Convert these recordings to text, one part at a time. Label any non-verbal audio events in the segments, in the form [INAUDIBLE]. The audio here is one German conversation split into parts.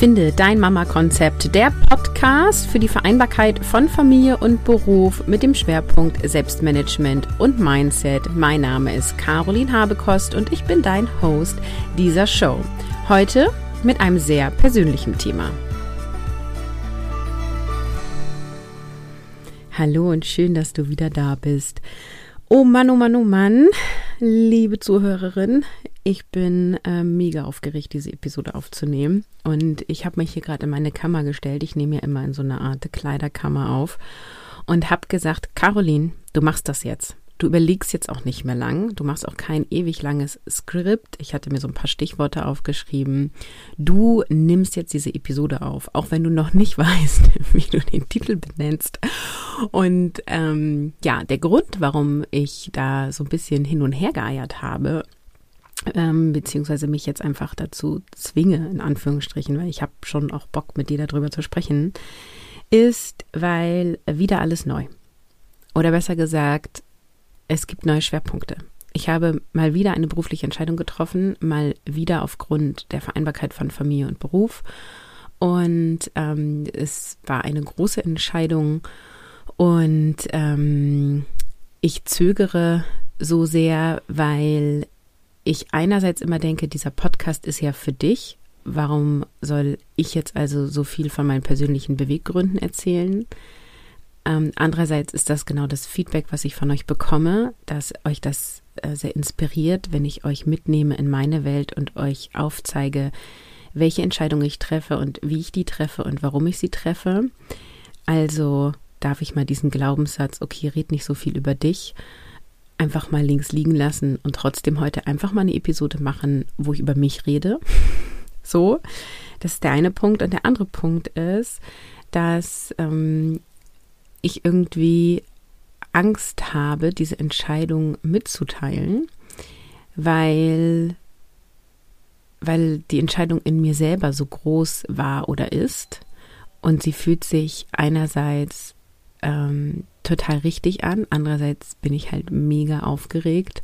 Finde dein Mama-Konzept, der Podcast für die Vereinbarkeit von Familie und Beruf mit dem Schwerpunkt Selbstmanagement und Mindset. Mein Name ist Caroline Habekost und ich bin dein Host dieser Show. Heute mit einem sehr persönlichen Thema. Hallo und schön, dass du wieder da bist. Oh Mann, oh Mann, oh Mann, liebe Zuhörerin, ich bin äh, mega aufgeregt, diese Episode aufzunehmen. Und ich habe mich hier gerade in meine Kammer gestellt. Ich nehme ja immer in so eine Art Kleiderkammer auf und habe gesagt, Caroline, du machst das jetzt. Du überlegst jetzt auch nicht mehr lang. Du machst auch kein ewig langes Skript. Ich hatte mir so ein paar Stichworte aufgeschrieben. Du nimmst jetzt diese Episode auf, auch wenn du noch nicht [LAUGHS] weißt, wie du den Titel benennst. Und ähm, ja, der Grund, warum ich da so ein bisschen hin und her geeiert habe, ähm, beziehungsweise mich jetzt einfach dazu zwinge, in Anführungsstrichen, weil ich habe schon auch Bock, mit dir darüber zu sprechen, ist, weil wieder alles neu. Oder besser gesagt, es gibt neue Schwerpunkte. Ich habe mal wieder eine berufliche Entscheidung getroffen, mal wieder aufgrund der Vereinbarkeit von Familie und Beruf. Und ähm, es war eine große Entscheidung und ähm, ich zögere so sehr, weil ich einerseits immer denke, dieser Podcast ist ja für dich. Warum soll ich jetzt also so viel von meinen persönlichen Beweggründen erzählen? Ähm, andererseits ist das genau das Feedback, was ich von euch bekomme, dass euch das äh, sehr inspiriert, wenn ich euch mitnehme in meine Welt und euch aufzeige, welche Entscheidung ich treffe und wie ich die treffe und warum ich sie treffe. Also darf ich mal diesen Glaubenssatz, okay, red nicht so viel über dich, einfach mal links liegen lassen und trotzdem heute einfach mal eine Episode machen, wo ich über mich rede. [LAUGHS] So, das ist der eine Punkt. Und der andere Punkt ist, dass ähm, ich irgendwie Angst habe, diese Entscheidung mitzuteilen, weil, weil die Entscheidung in mir selber so groß war oder ist. Und sie fühlt sich einerseits ähm, total richtig an. Andererseits bin ich halt mega aufgeregt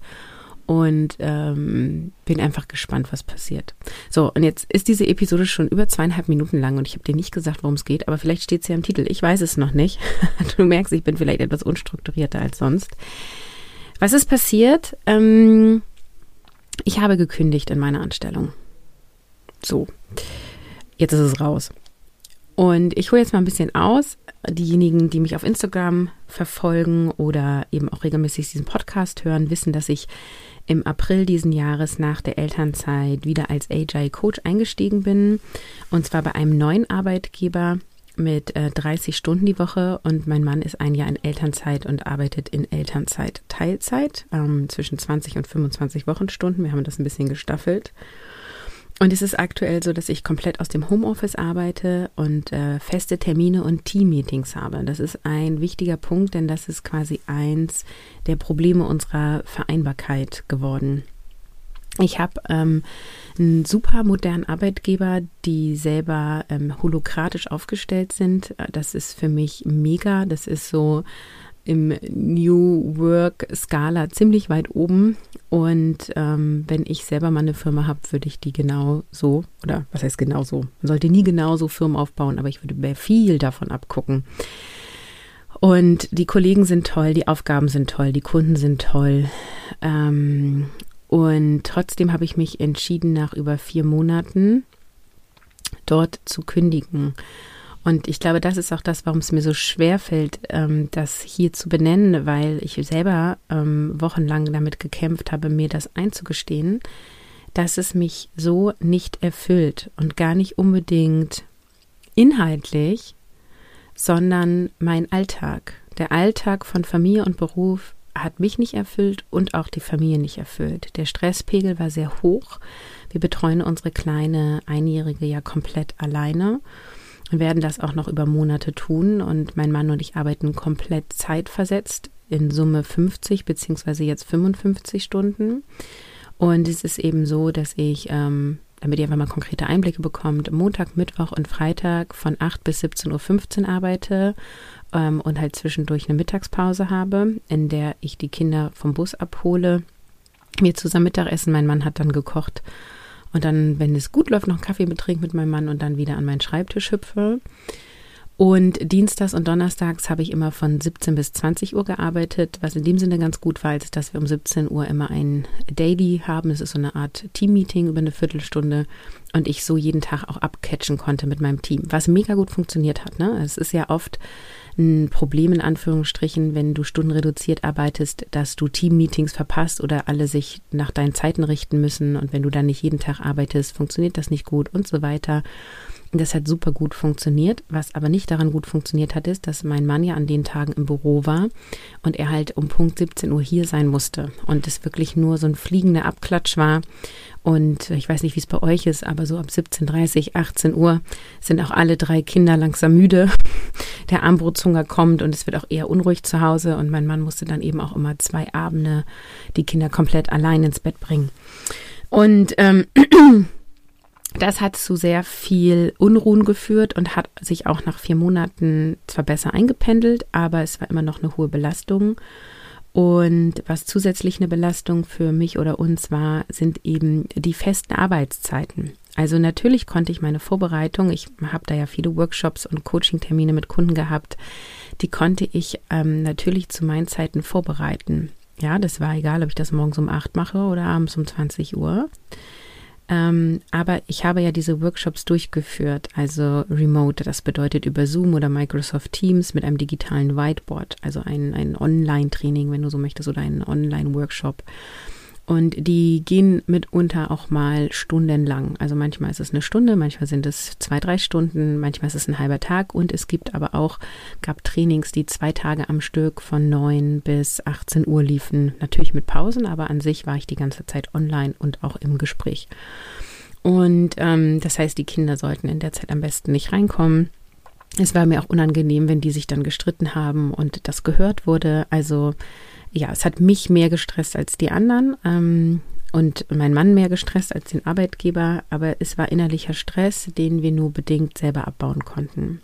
und ähm, bin einfach gespannt, was passiert. So, und jetzt ist diese Episode schon über zweieinhalb Minuten lang und ich habe dir nicht gesagt, worum es geht, aber vielleicht steht es ja im Titel. Ich weiß es noch nicht. [LAUGHS] Du merkst, ich bin vielleicht etwas unstrukturierter als sonst. Was ist passiert? Ähm, ich habe gekündigt in meiner Anstellung. So, jetzt ist es raus. Und ich hole jetzt mal ein bisschen aus. Diejenigen, die mich auf Instagram verfolgen oder eben auch regelmäßig diesen Podcast hören, wissen, dass ich im April diesen Jahres nach der Elternzeit wieder als Agile Coach eingestiegen bin. Und zwar bei einem neuen Arbeitgeber mit äh, 30 Stunden die Woche. Und mein Mann ist ein Jahr in Elternzeit und arbeitet in Elternzeit Teilzeit ähm, zwischen 20 und 25 Wochenstunden. Wir haben das ein bisschen gestaffelt. Und es ist aktuell so, dass ich komplett aus dem Homeoffice arbeite und äh, feste Termine und Teammeetings habe. Das ist ein wichtiger Punkt, denn das ist quasi eins der Probleme unserer Vereinbarkeit geworden. Ich habe ähm, einen super modernen Arbeitgeber, die selber ähm, holokratisch aufgestellt sind. Das ist für mich mega. Das ist so im New Work Skala ziemlich weit oben. Und ähm, wenn ich selber mal eine Firma habe, würde ich die genau so, oder was heißt genau so? Man sollte nie genau so Firmen aufbauen, aber ich würde mir viel davon abgucken. Und die Kollegen sind toll, die Aufgaben sind toll, die Kunden sind toll. Ähm, und trotzdem habe ich mich entschieden, nach über vier Monaten dort zu kündigen. Und ich glaube, das ist auch das, warum es mir so schwer fällt, ähm, das hier zu benennen, weil ich selber ähm, wochenlang damit gekämpft habe, mir das einzugestehen, dass es mich so nicht erfüllt und gar nicht unbedingt inhaltlich, sondern mein Alltag. Der Alltag von Familie und Beruf hat mich nicht erfüllt und auch die Familie nicht erfüllt. Der Stresspegel war sehr hoch. Wir betreuen unsere kleine Einjährige ja komplett alleine und werden das auch noch über Monate tun. Und mein Mann und ich arbeiten komplett zeitversetzt, in Summe 50 beziehungsweise jetzt 55 Stunden. Und es ist eben so, dass ich, ähm, damit ihr einfach mal konkrete Einblicke bekommt, Montag, Mittwoch und Freitag von 8 bis 17.15 Uhr arbeite ähm, und halt zwischendurch eine Mittagspause habe, in der ich die Kinder vom Bus abhole. Wir zusammen Mittagessen, mein Mann hat dann gekocht und dann, wenn es gut läuft, noch einen Kaffee betrinke mit meinem Mann und dann wieder an meinen Schreibtisch hüpfe. Und Dienstags und Donnerstags habe ich immer von 17 bis 20 Uhr gearbeitet, was in dem Sinne ganz gut war, ist, dass wir um 17 Uhr immer ein Daily haben. Das ist so eine Art Team-Meeting über eine Viertelstunde und ich so jeden Tag auch abcatchen konnte mit meinem Team, was mega gut funktioniert hat. Ne? Es ist ja oft ein Problem in Anführungsstrichen, wenn du stundenreduziert arbeitest, dass du Team-Meetings verpasst oder alle sich nach deinen Zeiten richten müssen und wenn du dann nicht jeden Tag arbeitest, funktioniert das nicht gut und so weiter. Das hat super gut funktioniert. Was aber nicht daran gut funktioniert hat, ist, dass mein Mann ja an den Tagen im Büro war und er halt um Punkt 17 Uhr hier sein musste und es wirklich nur so ein fliegender Abklatsch war. Und ich weiß nicht, wie es bei euch ist, aber so ab 17.30, 18 Uhr sind auch alle drei Kinder langsam müde. [LAUGHS] Der Armbrotzunger kommt und es wird auch eher unruhig zu Hause. Und mein Mann musste dann eben auch immer zwei Abende die Kinder komplett allein ins Bett bringen. Und ähm, [CLEARS THROAT] Das hat zu sehr viel Unruhen geführt und hat sich auch nach vier Monaten zwar besser eingependelt, aber es war immer noch eine hohe Belastung. Und was zusätzlich eine Belastung für mich oder uns war, sind eben die festen Arbeitszeiten. Also natürlich konnte ich meine Vorbereitung, ich habe da ja viele Workshops und Coaching-Termine mit Kunden gehabt, die konnte ich ähm, natürlich zu meinen Zeiten vorbereiten. Ja, das war egal, ob ich das morgens um acht mache oder abends um 20 Uhr. Ähm, aber ich habe ja diese Workshops durchgeführt, also remote, das bedeutet über Zoom oder Microsoft Teams mit einem digitalen Whiteboard, also ein, ein Online-Training, wenn du so möchtest, oder ein Online-Workshop. Und die gehen mitunter auch mal stundenlang. Also manchmal ist es eine Stunde, manchmal sind es zwei, drei Stunden, manchmal ist es ein halber Tag. Und es gibt aber auch, gab Trainings, die zwei Tage am Stück von neun bis 18 Uhr liefen. Natürlich mit Pausen, aber an sich war ich die ganze Zeit online und auch im Gespräch. Und ähm, das heißt, die Kinder sollten in der Zeit am besten nicht reinkommen. Es war mir auch unangenehm, wenn die sich dann gestritten haben und das gehört wurde. Also ja, es hat mich mehr gestresst als die anderen ähm, und mein Mann mehr gestresst als den Arbeitgeber, aber es war innerlicher Stress, den wir nur bedingt selber abbauen konnten.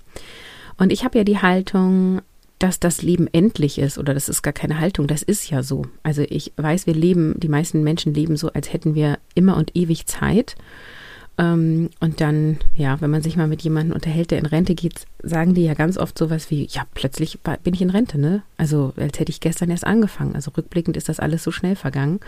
Und ich habe ja die Haltung, dass das Leben endlich ist oder das ist gar keine Haltung, das ist ja so. Also ich weiß, wir leben, die meisten Menschen leben so, als hätten wir immer und ewig Zeit. Ähm, und dann, ja, wenn man sich mal mit jemandem unterhält, der in Rente geht, sagen die ja ganz oft sowas wie, ja, plötzlich bin ich in Rente, ne? Also als hätte ich gestern erst angefangen. Also rückblickend ist das alles so schnell vergangen.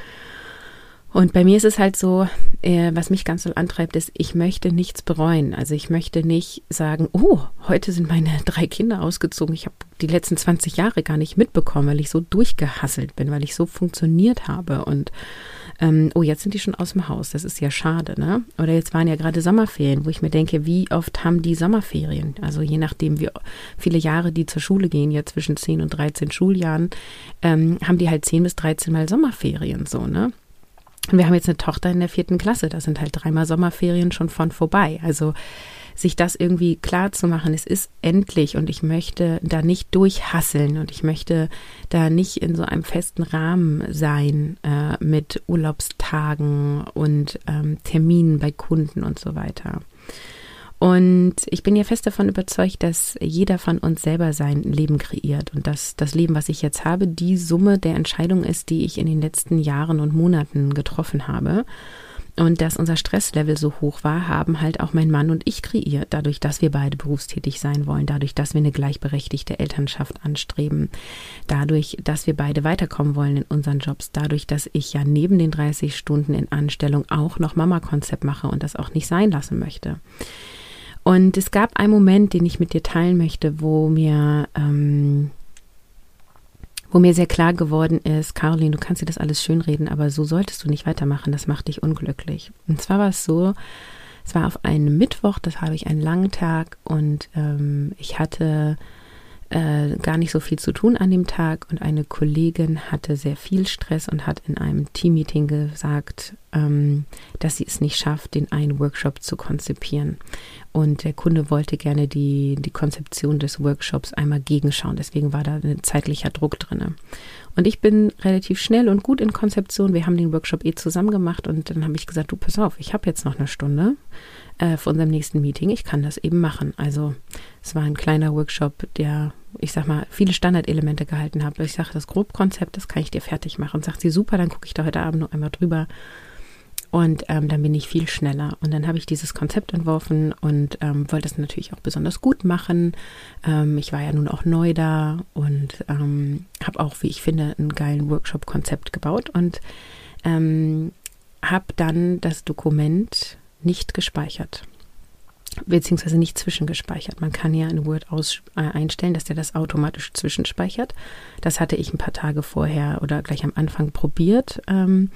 Und bei mir ist es halt so, äh, was mich ganz so antreibt, ist, ich möchte nichts bereuen. Also ich möchte nicht sagen, oh, heute sind meine [LAUGHS] drei Kinder ausgezogen. Ich habe die letzten 20 Jahre gar nicht mitbekommen, weil ich so durchgehasselt bin, weil ich so funktioniert habe. Und ähm, oh, jetzt sind die schon aus dem Haus, das ist ja schade, ne? Oder jetzt waren ja gerade Sommerferien, wo ich mir denke, wie oft haben die Sommerferien? Also je nachdem, wie viele Jahre die zur Schule gehen, ja zwischen 10 und 13 Schuljahren, ähm, haben die halt 10 bis 13 Mal Sommerferien, so, ne? Und wir haben jetzt eine Tochter in der vierten Klasse, da sind halt dreimal Sommerferien schon von vorbei. Also sich das irgendwie klar zu machen, es ist endlich und ich möchte da nicht durchhasseln und ich möchte da nicht in so einem festen Rahmen sein äh, mit Urlaubstagen und ähm, Terminen bei Kunden und so weiter. Und ich bin ja fest davon überzeugt, dass jeder von uns selber sein Leben kreiert und dass das Leben, was ich jetzt habe, die Summe der Entscheidungen ist, die ich in den letzten Jahren und Monaten getroffen habe. Und dass unser Stresslevel so hoch war, haben halt auch mein Mann und ich kreiert, dadurch, dass wir beide berufstätig sein wollen, dadurch, dass wir eine gleichberechtigte Elternschaft anstreben, dadurch, dass wir beide weiterkommen wollen in unseren Jobs, dadurch, dass ich ja neben den 30 Stunden in Anstellung auch noch Mama-Konzept mache und das auch nicht sein lassen möchte. Und es gab einen Moment, den ich mit dir teilen möchte, wo mir ähm, wo mir sehr klar geworden ist, Caroline, du kannst dir das alles schönreden, aber so solltest du nicht weitermachen, das macht dich unglücklich. Und zwar war es so, es war auf einem Mittwoch, das habe ich einen langen Tag und ähm, ich hatte äh, gar nicht so viel zu tun an dem Tag und eine Kollegin hatte sehr viel Stress und hat in einem Teammeeting gesagt, ähm, dass sie es nicht schafft, den einen Workshop zu konzipieren. Und der Kunde wollte gerne die, die Konzeption des Workshops einmal gegenschauen. Deswegen war da ein zeitlicher Druck drin. Und ich bin relativ schnell und gut in Konzeption. Wir haben den Workshop eh zusammen gemacht und dann habe ich gesagt, du pass auf, ich habe jetzt noch eine Stunde äh, für unserem nächsten Meeting. Ich kann das eben machen. Also es war ein kleiner Workshop, der, ich sag mal, viele Standardelemente gehalten hat. Ich sage, das Grobkonzept, das kann ich dir fertig machen. Sagt sie, super, dann gucke ich da heute Abend noch einmal drüber. Und ähm, dann bin ich viel schneller. Und dann habe ich dieses Konzept entworfen und ähm, wollte es natürlich auch besonders gut machen. Ähm, ich war ja nun auch neu da und ähm, habe auch, wie ich finde, einen geilen Workshop-Konzept gebaut und ähm, habe dann das Dokument nicht gespeichert beziehungsweise nicht zwischengespeichert. Man kann ja in Word aus, äh, einstellen, dass der das automatisch zwischenspeichert. Das hatte ich ein paar Tage vorher oder gleich am Anfang probiert. Ähm,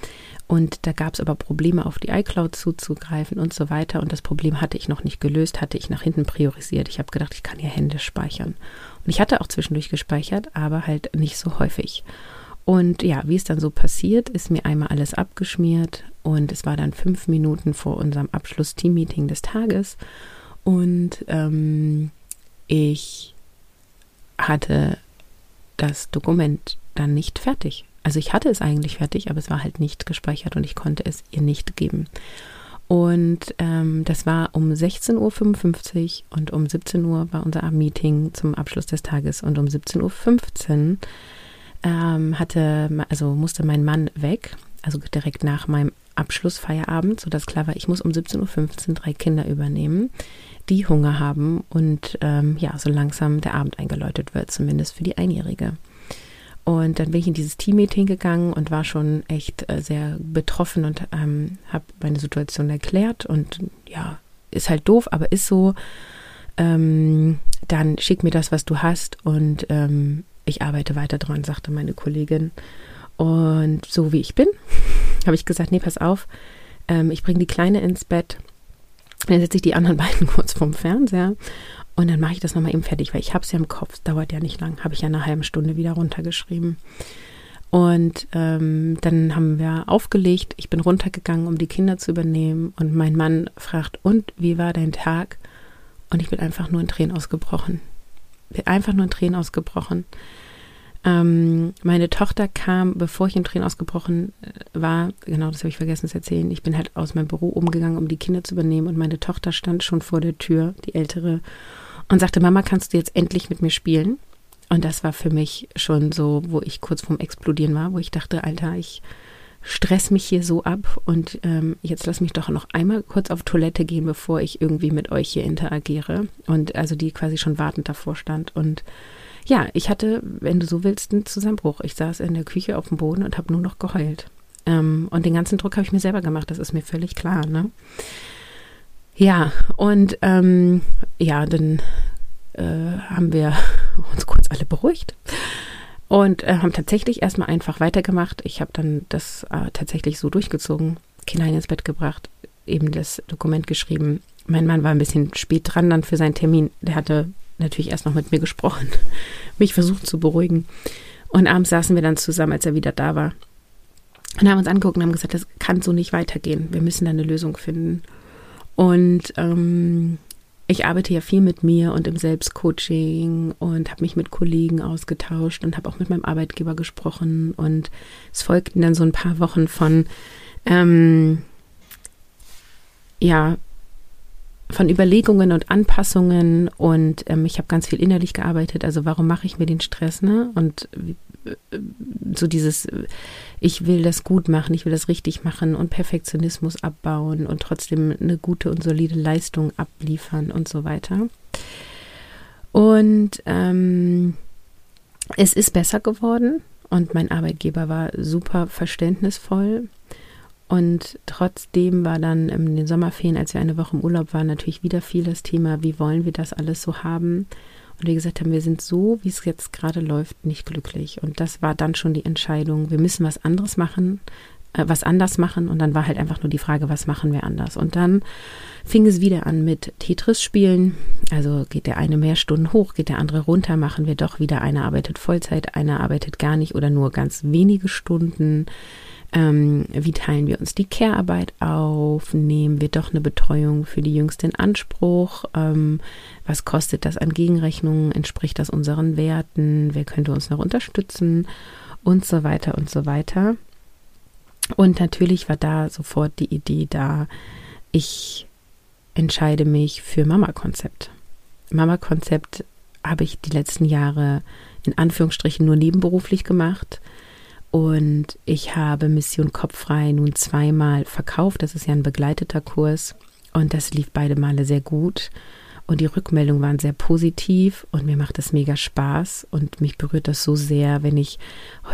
und da gab es aber Probleme, auf die iCloud zuzugreifen und so weiter. Und das Problem hatte ich noch nicht gelöst, hatte ich nach hinten priorisiert. Ich habe gedacht, ich kann hier Hände speichern. Und ich hatte auch zwischendurch gespeichert, aber halt nicht so häufig. Und ja, wie es dann so passiert, ist mir einmal alles abgeschmiert und es war dann fünf Minuten vor unserem Abschluss-Team-Meeting des Tages und ähm, ich hatte das Dokument dann nicht fertig. Also ich hatte es eigentlich fertig, aber es war halt nicht gespeichert und ich konnte es ihr nicht geben. Und ähm, das war um 16.55 Uhr und um 17 Uhr war unser Meeting zum Abschluss des Tages und um 17.15 Uhr ähm, hatte, also musste mein Mann weg, also direkt nach meinem Abschlussfeierabend, sodass klar war, ich muss um 17.15 Uhr drei Kinder übernehmen, die Hunger haben und ähm, ja, so langsam der Abend eingeläutet wird, zumindest für die Einjährige. Und dann bin ich in dieses Teammeeting gegangen und war schon echt äh, sehr betroffen und ähm, habe meine Situation erklärt. Und ja, ist halt doof, aber ist so. Ähm, dann schick mir das, was du hast und ähm, ich arbeite weiter dran, sagte meine Kollegin. Und so wie ich bin, [LAUGHS] habe ich gesagt, nee, pass auf, ähm, ich bringe die Kleine ins Bett. Dann setze ich die anderen [LAUGHS] beiden kurz vorm Fernseher und dann mache ich das nochmal eben fertig, weil ich habe es ja im Kopf, dauert ja nicht lang, habe ich ja eine halbe Stunde wieder runtergeschrieben. Und ähm, dann haben wir aufgelegt, ich bin runtergegangen, um die Kinder zu übernehmen und mein Mann fragt, und wie war dein Tag? Und ich bin einfach nur in Tränen ausgebrochen. Einfach nur in Tränen ausgebrochen. Ähm, meine Tochter kam, bevor ich in Tränen ausgebrochen äh, war, genau das habe ich vergessen zu erzählen, ich bin halt aus meinem Büro umgegangen, um die Kinder zu übernehmen und meine Tochter stand schon vor der Tür, die ältere, und sagte, Mama, kannst du jetzt endlich mit mir spielen? Und das war für mich schon so, wo ich kurz vorm Explodieren war, wo ich dachte, Alter, ich stress mich hier so ab und ähm, jetzt lass mich doch noch einmal kurz auf Toilette gehen, bevor ich irgendwie mit euch hier interagiere. Und also die quasi schon wartend davor stand und ja, ich hatte, wenn du so willst, einen Zusammenbruch. Ich saß in der Küche auf dem Boden und habe nur noch geheult. Ähm, und den ganzen Druck habe ich mir selber gemacht, das ist mir völlig klar. Ne? Ja, und ähm, ja, dann äh, haben wir [LAUGHS] uns kurz alle beruhigt und äh, haben tatsächlich erstmal einfach weitergemacht. Ich habe dann das äh, tatsächlich so durchgezogen, Kinder ins Bett gebracht, eben das Dokument geschrieben. Mein Mann war ein bisschen spät dran dann für seinen Termin. Der hatte natürlich erst noch mit mir gesprochen, [LAUGHS] mich versucht zu beruhigen. Und abends saßen wir dann zusammen, als er wieder da war. Und haben uns angeguckt und haben gesagt, das kann so nicht weitergehen. Wir müssen da eine Lösung finden. Und ähm, ich arbeite ja viel mit mir und im Selbstcoaching und habe mich mit Kollegen ausgetauscht und habe auch mit meinem Arbeitgeber gesprochen. Und es folgten dann so ein paar Wochen von, ähm, ja, von Überlegungen und Anpassungen und ähm, ich habe ganz viel innerlich gearbeitet. Also warum mache ich mir den Stress, ne? Und so dieses, ich will das gut machen, ich will das richtig machen und Perfektionismus abbauen und trotzdem eine gute und solide Leistung abliefern und so weiter. Und ähm, es ist besser geworden und mein Arbeitgeber war super verständnisvoll und trotzdem war dann in den Sommerferien, als wir eine Woche im Urlaub waren, natürlich wieder viel das Thema, wie wollen wir das alles so haben? Und wir gesagt haben, wir sind so, wie es jetzt gerade läuft, nicht glücklich. Und das war dann schon die Entscheidung, wir müssen was anderes machen, äh, was anders machen. Und dann war halt einfach nur die Frage, was machen wir anders? Und dann fing es wieder an mit Tetris spielen. Also geht der eine mehr Stunden hoch, geht der andere runter, machen wir doch wieder. Einer arbeitet Vollzeit, einer arbeitet gar nicht oder nur ganz wenige Stunden. Ähm, wie teilen wir uns die Care-Arbeit auf? Nehmen wir doch eine Betreuung für die Jüngste in Anspruch? Ähm, was kostet das an Gegenrechnungen? Entspricht das unseren Werten? Wer könnte uns noch unterstützen? Und so weiter und so weiter. Und natürlich war da sofort die Idee da, ich entscheide mich für Mama-Konzept. Mama-Konzept habe ich die letzten Jahre in Anführungsstrichen nur nebenberuflich gemacht Und ich habe Mission Kopffrei nun zweimal verkauft. Das ist ja ein begleiteter Kurs. Und das lief beide Male sehr gut. Und die Rückmeldungen waren sehr positiv und mir macht das mega Spaß und mich berührt das so sehr, wenn ich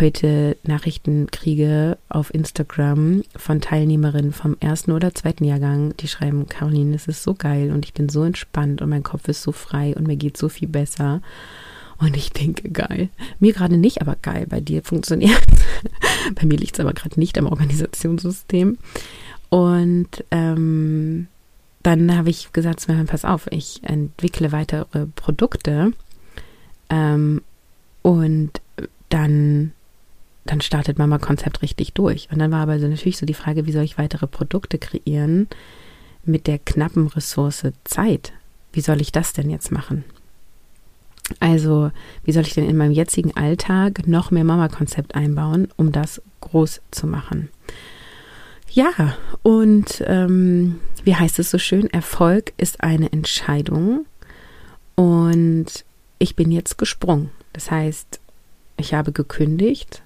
heute Nachrichten kriege auf Instagram von Teilnehmerinnen vom ersten oder zweiten Jahrgang, die schreiben, Caroline, es ist so geil und ich bin so entspannt und mein Kopf ist so frei und mir geht so viel besser. Und ich denke, geil. Mir gerade nicht, aber geil. Bei dir funktioniert. [LAUGHS] Bei mir liegt es aber gerade nicht am Organisationssystem. Und ähm, dann habe ich gesagt, pass auf, ich entwickle weitere Produkte ähm, und dann, dann startet Mama Konzept richtig durch. Und dann war aber so natürlich so die Frage, wie soll ich weitere Produkte kreieren mit der knappen Ressource Zeit? Wie soll ich das denn jetzt machen? Also, wie soll ich denn in meinem jetzigen Alltag noch mehr Mama-Konzept einbauen, um das groß zu machen? Ja, und ähm, wie heißt es so schön? Erfolg ist eine Entscheidung. Und ich bin jetzt gesprungen. Das heißt, ich habe gekündigt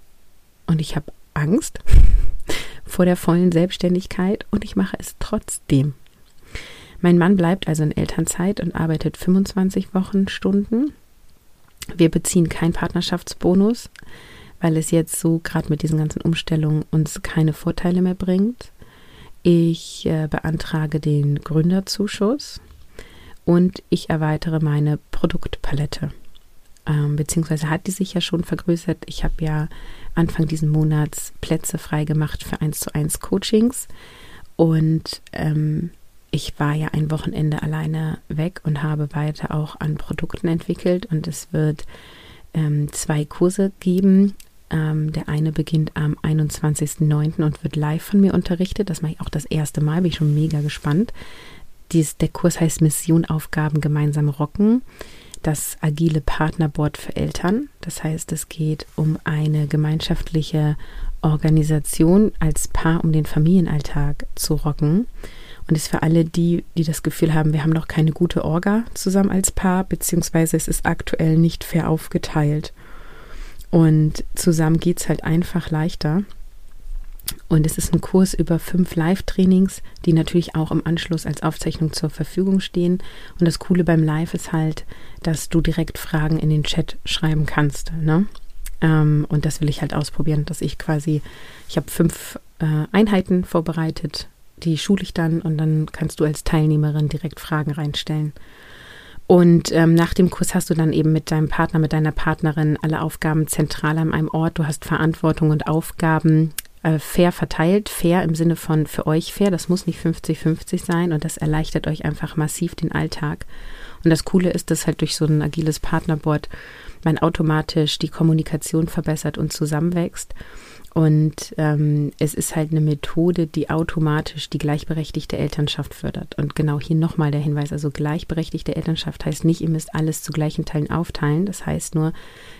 und ich habe Angst [LAUGHS] vor der vollen Selbstständigkeit und ich mache es trotzdem. Mein Mann bleibt also in Elternzeit und arbeitet 25 Wochenstunden. Wir beziehen keinen Partnerschaftsbonus weil es jetzt so gerade mit diesen ganzen Umstellungen uns keine Vorteile mehr bringt. Ich äh, beantrage den Gründerzuschuss und ich erweitere meine Produktpalette. Ähm, beziehungsweise hat die sich ja schon vergrößert. Ich habe ja Anfang diesen Monats Plätze freigemacht für 1 zu 1 Coachings und ähm, ich war ja ein Wochenende alleine weg und habe weiter auch an Produkten entwickelt und es wird ähm, zwei Kurse geben, ähm, der eine beginnt am 21.09. und wird live von mir unterrichtet. Das mache ich auch das erste Mal, bin ich schon mega gespannt. Dies, der Kurs heißt Mission Aufgaben gemeinsam rocken. Das agile Partnerboard für Eltern. Das heißt, es geht um eine gemeinschaftliche Organisation als Paar, um den Familienalltag zu rocken. Und ist für alle die, die das Gefühl haben, wir haben noch keine gute Orga zusammen als Paar, beziehungsweise es ist aktuell nicht fair aufgeteilt. Und zusammen geht es halt einfach leichter. Und es ist ein Kurs über fünf Live-Trainings, die natürlich auch im Anschluss als Aufzeichnung zur Verfügung stehen. Und das Coole beim Live ist halt, dass du direkt Fragen in den Chat schreiben kannst. Ne? Ähm, und das will ich halt ausprobieren, dass ich quasi, ich habe fünf äh, Einheiten vorbereitet, die schule ich dann und dann kannst du als Teilnehmerin direkt Fragen reinstellen. Und ähm, nach dem Kurs hast du dann eben mit deinem Partner, mit deiner Partnerin alle Aufgaben zentral an einem Ort. Du hast Verantwortung und Aufgaben äh, fair verteilt. Fair im Sinne von für euch fair. Das muss nicht 50-50 sein und das erleichtert euch einfach massiv den Alltag. Und das Coole ist, dass halt durch so ein agiles Partnerboard man automatisch die Kommunikation verbessert und zusammenwächst. Und ähm, es ist halt eine Methode, die automatisch die gleichberechtigte Elternschaft fördert. Und genau hier nochmal der Hinweis, also gleichberechtigte Elternschaft heißt nicht, ihr müsst alles zu gleichen Teilen aufteilen. Das heißt nur,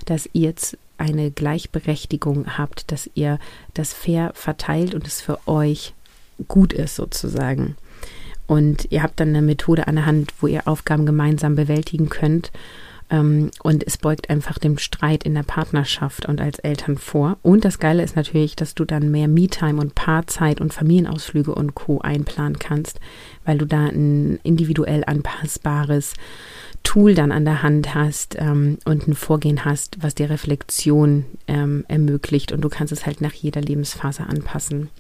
dass ihr eine Gleichberechtigung habt, dass ihr das fair verteilt und es für euch gut ist sozusagen. Und ihr habt dann eine Methode an der Hand, wo ihr Aufgaben gemeinsam bewältigen könnt und es beugt einfach dem Streit in der Partnerschaft und als Eltern vor. Und das Geile ist natürlich, dass du dann mehr Me-Time und Paarzeit und Familienausflüge und Co. einplanen kannst, weil du da ein individuell anpassbares Tool dann an der Hand hast ähm, und ein Vorgehen hast, was dir Reflexion ähm, ermöglicht und du kannst es halt nach jeder Lebensphase anpassen.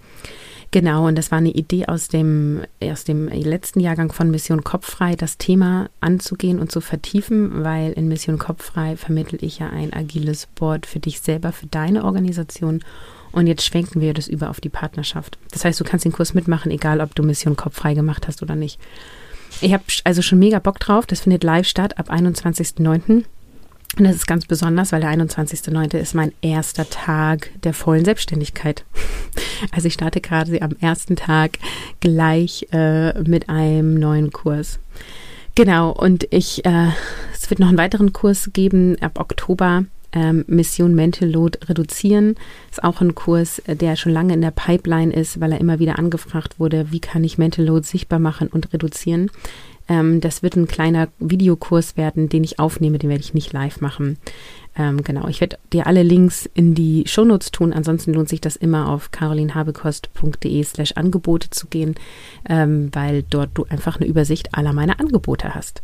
Genau, und das war eine Idee aus dem, aus dem letzten Jahrgang von Mission Kopffrei, das Thema anzugehen und zu vertiefen, weil in Mission Kopffrei vermittel ich ja ein agiles Board für dich selber, für deine Organisation. Und jetzt schwenken wir das über auf die Partnerschaft. Das heißt, du kannst den Kurs mitmachen, egal ob du Mission Kopffrei gemacht hast oder nicht. Ich habe also schon mega Bock drauf. Das findet live statt ab 21.09. Und das ist ganz besonders, weil der 21.09. ist mein erster Tag der vollen Selbstständigkeit. [LAUGHS] Also ich starte gerade am ersten Tag gleich äh, mit einem neuen Kurs. Genau, und ich, äh, es wird noch einen weiteren Kurs geben ab Oktober. Ähm, Mission Mental Load reduzieren. Ist auch ein Kurs, äh, der schon lange in der Pipeline ist, weil er immer wieder angefragt wurde, wie kann ich Mental Load sichtbar machen und reduzieren. Ähm, das wird ein kleiner Videokurs werden, den ich aufnehme, den werde ich nicht live machen. Ähm, genau, ich werde dir alle Links in die Shownotes tun. Ansonsten lohnt sich das immer auf carolinhabekost.de slash Angebote zu gehen, ähm, weil dort du einfach eine Übersicht aller meiner Angebote hast.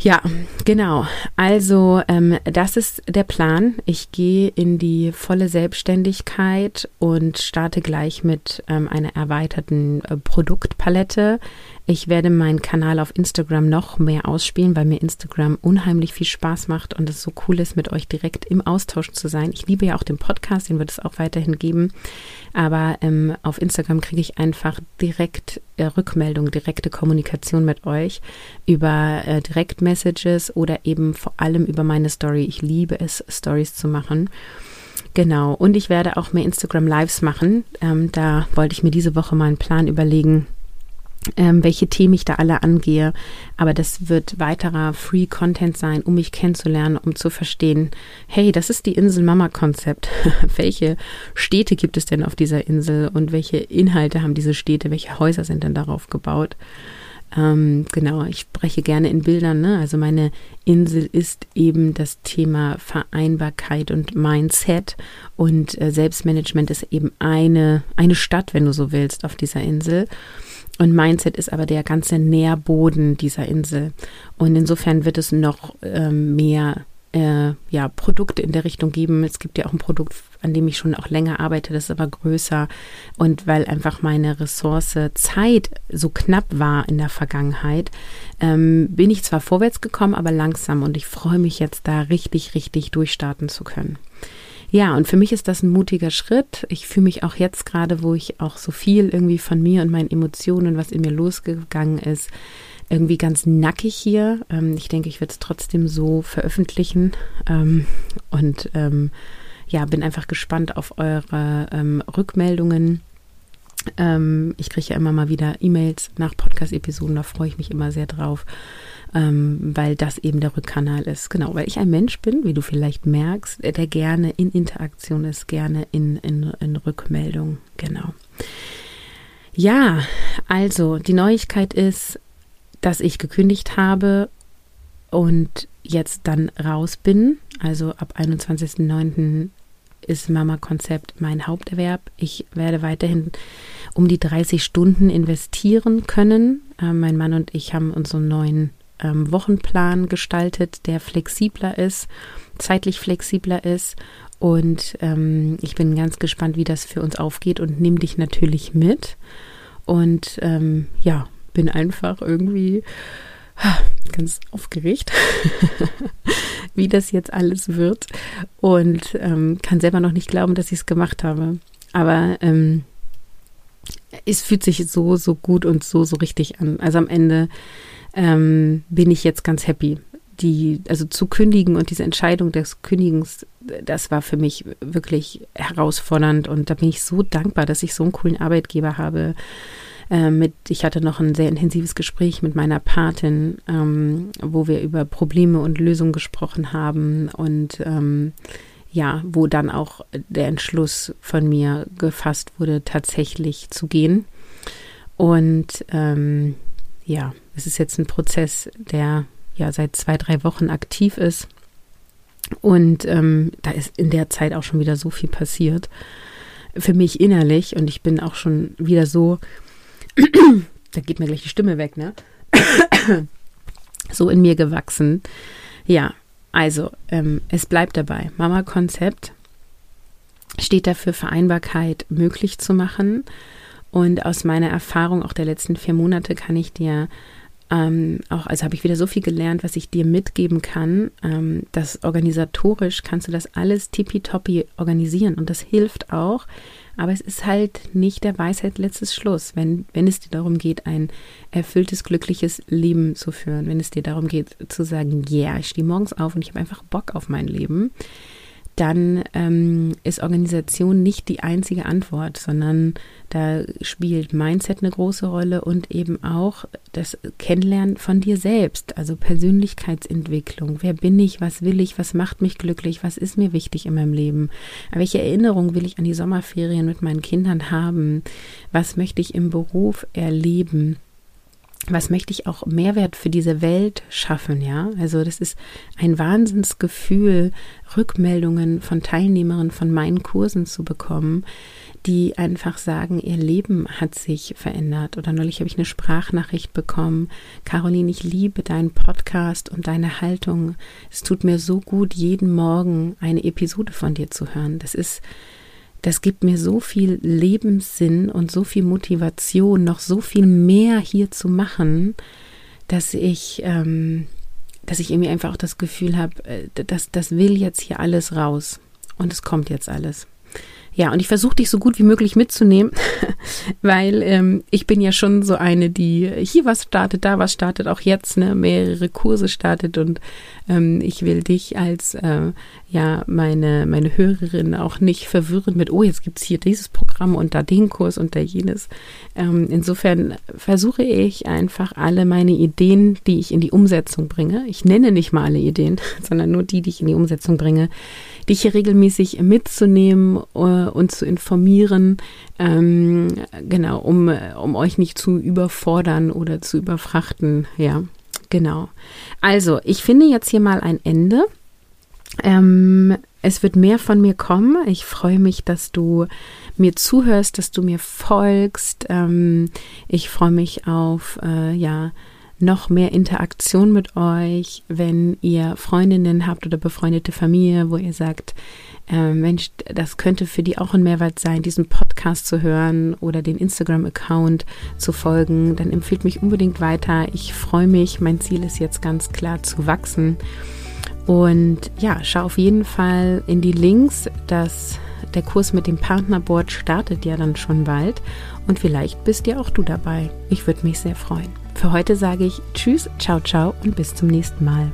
Ja, genau. Also ähm, das ist der Plan. Ich gehe in die volle Selbstständigkeit und starte gleich mit ähm, einer erweiterten äh, Produktpalette. Ich werde meinen Kanal auf Instagram noch mehr ausspielen, weil mir Instagram unheimlich viel Spaß macht und es so cool ist, mit euch direkt im Austausch zu sein. Ich liebe ja auch den Podcast, den wird es auch weiterhin geben. Aber ähm, auf Instagram kriege ich einfach direkt äh, Rückmeldung, direkte Kommunikation mit euch über äh, Direktmessages oder eben vor allem über meine Story. Ich liebe es, Stories zu machen. Genau. Und ich werde auch mehr Instagram Lives machen. Ähm, da wollte ich mir diese Woche mal einen Plan überlegen ähm, welche Themen ich da alle angehe. Aber das wird weiterer Free Content sein, um mich kennenzulernen, um zu verstehen, hey, das ist die Insel-Mama-Konzept. [LAUGHS] welche Städte gibt es denn auf dieser Insel und welche Inhalte haben diese Städte, welche Häuser sind denn darauf gebaut? Ähm, genau, ich spreche gerne in Bildern. Ne? Also meine Insel ist eben das Thema Vereinbarkeit und Mindset und äh, Selbstmanagement ist eben eine, eine Stadt, wenn du so willst, auf dieser Insel. Und Mindset ist aber der ganze Nährboden dieser Insel. Und insofern wird es noch ähm, mehr äh, ja, Produkte in der Richtung geben. Es gibt ja auch ein Produkt, an dem ich schon auch länger arbeite, das ist aber größer. Und weil einfach meine Ressource Zeit so knapp war in der Vergangenheit, ähm, bin ich zwar vorwärts gekommen, aber langsam. Und ich freue mich jetzt da richtig, richtig durchstarten zu können. Ja, und für mich ist das ein mutiger Schritt. Ich fühle mich auch jetzt gerade, wo ich auch so viel irgendwie von mir und meinen Emotionen, was in mir losgegangen ist, irgendwie ganz nackig hier. Ähm, ich denke, ich werde es trotzdem so veröffentlichen. Ähm, und ähm, ja, bin einfach gespannt auf eure ähm, Rückmeldungen. Ähm, ich kriege ja immer mal wieder E-Mails nach Podcast-Episoden, da freue ich mich immer sehr drauf ähm, weil das eben der Rückkanal ist. Genau, weil ich ein Mensch bin, wie du vielleicht merkst, der gerne in Interaktion ist, gerne in, in, in Rückmeldung. Genau. Ja, also die Neuigkeit ist, dass ich gekündigt habe und jetzt dann raus bin. Also ab 21.09. ist Mama Konzept mein Haupterwerb. Ich werde weiterhin um die 30 Stunden investieren können. Äh, mein Mann und ich haben unseren neuen ähm, Wochenplan gestaltet, der flexibler ist, zeitlich flexibler ist. Und ähm, ich bin ganz gespannt, wie das für uns aufgeht und nehme dich natürlich mit. Und ähm, ja, bin einfach irgendwie ganz aufgeregt, [LAUGHS] wie das jetzt alles wird. Und ähm, kann selber noch nicht glauben, dass ich es gemacht habe. Aber ähm, es fühlt sich so, so gut und so, so richtig an. Also am Ende ähm, bin ich jetzt ganz happy. Die, also zu kündigen und diese Entscheidung des Kündigens, das war für mich wirklich herausfordernd und da bin ich so dankbar, dass ich so einen coolen Arbeitgeber habe. Äh, mit, ich hatte noch ein sehr intensives Gespräch mit meiner Patin, ähm, wo wir über Probleme und Lösungen gesprochen haben und ähm, ja, wo dann auch der Entschluss von mir gefasst wurde, tatsächlich zu gehen. Und ähm, ja, es ist jetzt ein Prozess, der ja seit zwei, drei Wochen aktiv ist. Und ähm, da ist in der Zeit auch schon wieder so viel passiert. Für mich innerlich und ich bin auch schon wieder so, da geht mir gleich die Stimme weg, ne? so in mir gewachsen. Ja, also ähm, es bleibt dabei. Mama-Konzept steht dafür, Vereinbarkeit möglich zu machen. Und aus meiner Erfahrung auch der letzten vier Monate kann ich dir ähm, auch, also habe ich wieder so viel gelernt, was ich dir mitgeben kann. Ähm, dass organisatorisch kannst du das alles tippitoppi organisieren und das hilft auch. Aber es ist halt nicht der Weisheit letztes Schluss, wenn, wenn es dir darum geht, ein erfülltes, glückliches Leben zu führen, wenn es dir darum geht zu sagen, ja, yeah, ich stehe morgens auf und ich habe einfach Bock auf mein Leben dann ähm, ist Organisation nicht die einzige Antwort, sondern da spielt Mindset eine große Rolle und eben auch das Kennenlernen von dir selbst, also Persönlichkeitsentwicklung. Wer bin ich? Was will ich? Was macht mich glücklich? Was ist mir wichtig in meinem Leben? Welche Erinnerung will ich an die Sommerferien mit meinen Kindern haben? Was möchte ich im Beruf erleben? was möchte ich auch Mehrwert für diese Welt schaffen, ja? Also das ist ein Wahnsinnsgefühl, Rückmeldungen von Teilnehmerinnen von meinen Kursen zu bekommen, die einfach sagen, ihr Leben hat sich verändert. Oder neulich habe ich eine Sprachnachricht bekommen. Caroline, ich liebe deinen Podcast und deine Haltung. Es tut mir so gut, jeden Morgen eine Episode von dir zu hören. Das ist das gibt mir so viel Lebenssinn und so viel Motivation, noch so viel mehr hier zu machen, dass ich, ähm, dass ich irgendwie einfach auch das Gefühl habe, äh, dass das will jetzt hier alles raus und es kommt jetzt alles. Ja, und ich versuche dich so gut wie möglich mitzunehmen, [LAUGHS] weil ähm, ich bin ja schon so eine, die hier was startet, da was startet, auch jetzt ne, mehrere Kurse startet und ähm, ich will dich als äh, ja meine meine Hörerin auch nicht verwirren mit, oh jetzt gibt's hier dieses Programm und da den Kurs und da jenes. Ähm, insofern versuche ich einfach alle meine Ideen, die ich in die Umsetzung bringe. Ich nenne nicht mal alle Ideen, [LAUGHS] sondern nur die, die ich in die Umsetzung bringe dich hier regelmäßig mitzunehmen uh, und zu informieren, ähm, genau, um, um euch nicht zu überfordern oder zu überfrachten. Ja, genau. Also, ich finde jetzt hier mal ein Ende. Ähm, es wird mehr von mir kommen. Ich freue mich, dass du mir zuhörst, dass du mir folgst. Ähm, ich freue mich auf, äh, ja, noch mehr Interaktion mit euch, wenn ihr Freundinnen habt oder befreundete Familie, wo ihr sagt, äh, Mensch, das könnte für die auch ein Mehrwert sein, diesen Podcast zu hören oder den Instagram-Account zu folgen, dann empfiehlt mich unbedingt weiter. Ich freue mich. Mein Ziel ist jetzt ganz klar zu wachsen. Und ja, schau auf jeden Fall in die Links, dass der Kurs mit dem Partnerboard startet ja dann schon bald und vielleicht bist ja auch du dabei. Ich würde mich sehr freuen. Für heute sage ich Tschüss, ciao, ciao und bis zum nächsten Mal.